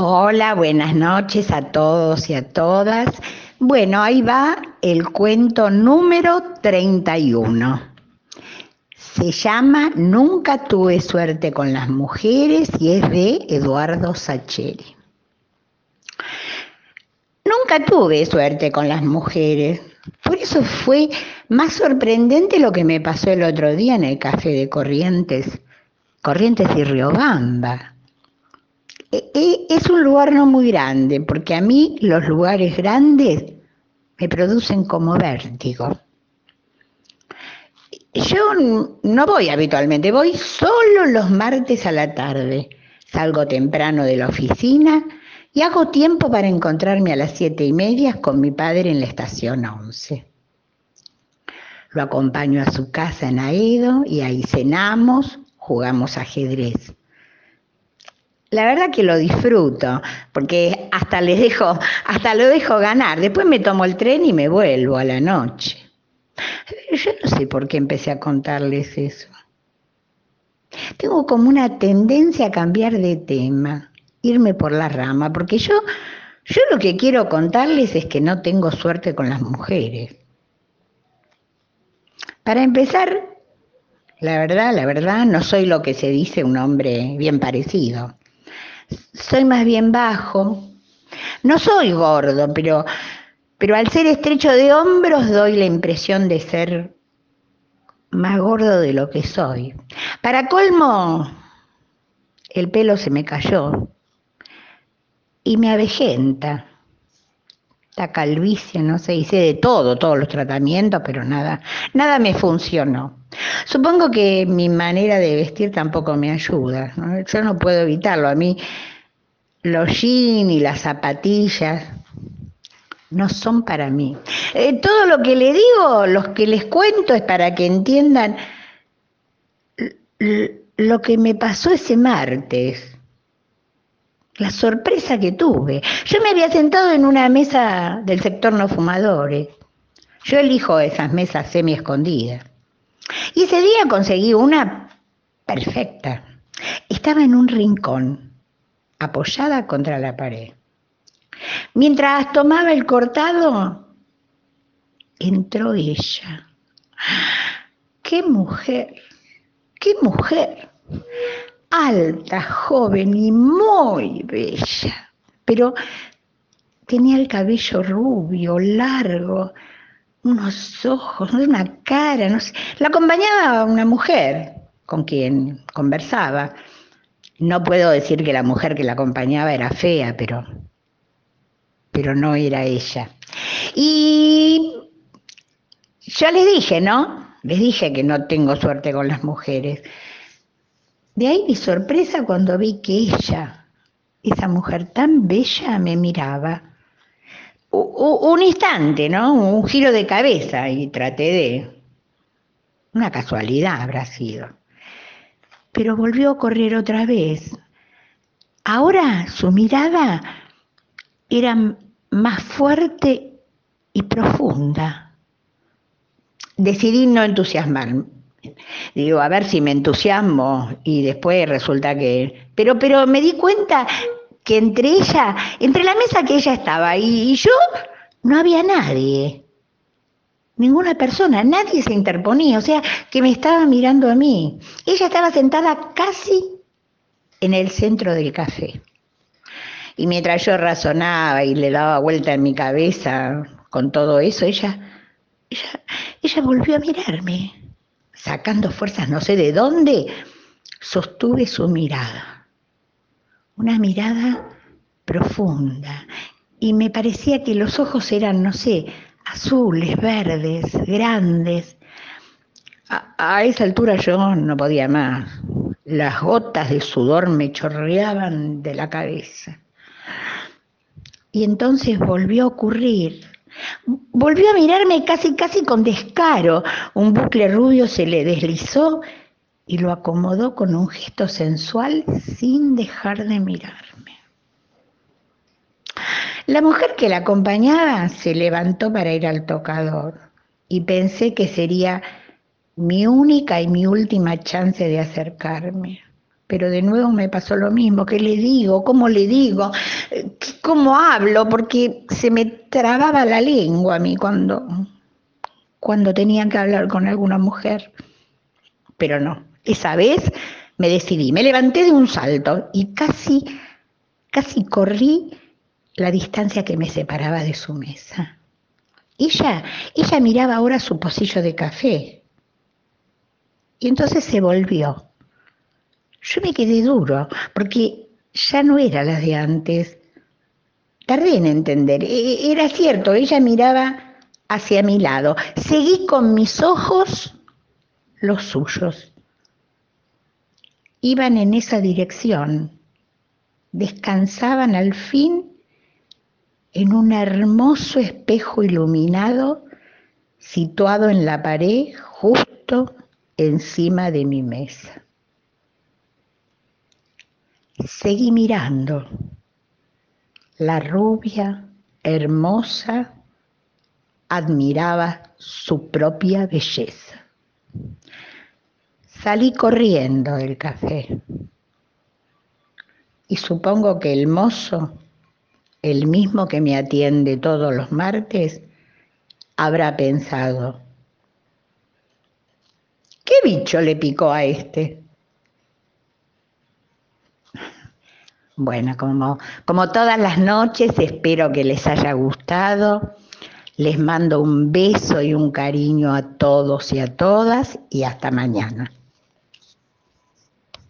Hola, buenas noches a todos y a todas. Bueno, ahí va el cuento número 31. Se llama Nunca tuve suerte con las mujeres y es de Eduardo Sacheri. Nunca tuve suerte con las mujeres. Por eso fue más sorprendente lo que me pasó el otro día en el café de Corrientes, Corrientes y Riobamba. E, e, es un lugar no muy grande, porque a mí los lugares grandes me producen como vértigo. Yo no voy habitualmente, voy solo los martes a la tarde. Salgo temprano de la oficina y hago tiempo para encontrarme a las siete y media con mi padre en la estación 11. Lo acompaño a su casa en Aedo y ahí cenamos, jugamos ajedrez. La verdad que lo disfruto, porque hasta les dejo, hasta lo dejo ganar. Después me tomo el tren y me vuelvo a la noche. Yo no sé por qué empecé a contarles eso. Tengo como una tendencia a cambiar de tema, irme por la rama, porque yo, yo lo que quiero contarles es que no tengo suerte con las mujeres. Para empezar, la verdad, la verdad, no soy lo que se dice un hombre bien parecido soy más bien bajo. No soy gordo, pero, pero al ser estrecho de hombros doy la impresión de ser más gordo de lo que soy. Para colmo, el pelo se me cayó y me avejenta. La calvicie, no sé, hice de todo, todos los tratamientos, pero nada, nada me funcionó. Supongo que mi manera de vestir tampoco me ayuda. Yo no puedo evitarlo. A mí los jeans y las zapatillas no son para mí. Eh, todo lo que le digo, lo que les cuento es para que entiendan lo que me pasó ese martes. La sorpresa que tuve. Yo me había sentado en una mesa del sector no fumadores. Yo elijo esas mesas semi escondidas. Y ese día conseguí una perfecta. Estaba en un rincón, apoyada contra la pared. Mientras tomaba el cortado, entró ella. ¡Qué mujer! ¡Qué mujer! Alta, joven y muy bella, pero tenía el cabello rubio, largo, unos ojos, una cara, no sé. La acompañaba una mujer con quien conversaba. No puedo decir que la mujer que la acompañaba era fea, pero, pero no era ella. Y yo les dije, ¿no? Les dije que no tengo suerte con las mujeres. De ahí mi sorpresa cuando vi que ella, esa mujer tan bella, me miraba un instante, ¿no? Un giro de cabeza y traté de... Una casualidad habrá sido. Pero volvió a correr otra vez. Ahora su mirada era más fuerte y profunda. Decidí no entusiasmarme. Digo, a ver si me entusiasmo y después resulta que... Pero, pero me di cuenta que entre ella, entre la mesa que ella estaba y, yo, no había nadie. Ninguna persona, nadie se interponía, o sea, que me estaba mirando a mí. Ella estaba sentada casi en el centro del café. Y mientras yo razonaba y le daba vuelta en mi cabeza con todo eso, ella, ella, ella volvió a mirarme. Sacando fuerzas no sé de dónde, sostuve su mirada una mirada profunda y me parecía que los ojos eran, no sé, azules, verdes, grandes. A, esa altura yo no podía más. Las gotas de sudor me chorreaban de la cabeza. Y entonces volvió a ocurrir. Volvió a mirarme casi, casi con descaro. Un bucle rubio se le deslizó y lo acomodó con un gesto sensual sin dejar de mirarme. La mujer que la acompañaba se levantó para ir al tocador y pensé que sería mi única y mi última chance de acercarme. Pero de nuevo me pasó lo mismo. ¿Qué le digo? ¿Cómo le digo? ¿Cómo hablo? Porque se me trababa la lengua a mí cuando, cuando tenía que hablar con alguna mujer. Pero no, esa vez me decidí, me levanté de un salto y casi, casi corrí la distancia que me separaba de su mesa. Ella, ella miraba ahora su pocillo de café. Y entonces se volvió. Yo me quedé duro, porque ya no era la de antes. Tardé en entender. E, era cierto, ella miraba hacia mi lado. Seguí con mis ojos los suyos. Iban en esa dirección. Descansaban al fin en un hermoso espejo iluminado situado en la pared justo encima de mi mesa. Seguí mirando. La rubia, hermosa, admiraba su propia belleza. Salí corriendo del café y supongo que el mozo el mismo que me atiende todos los martes, habrá pensado, ¿qué bicho le picó a este? Bueno, como, como todas las noches, espero que les haya gustado. Les mando un beso y un cariño a todos y a todas y hasta mañana.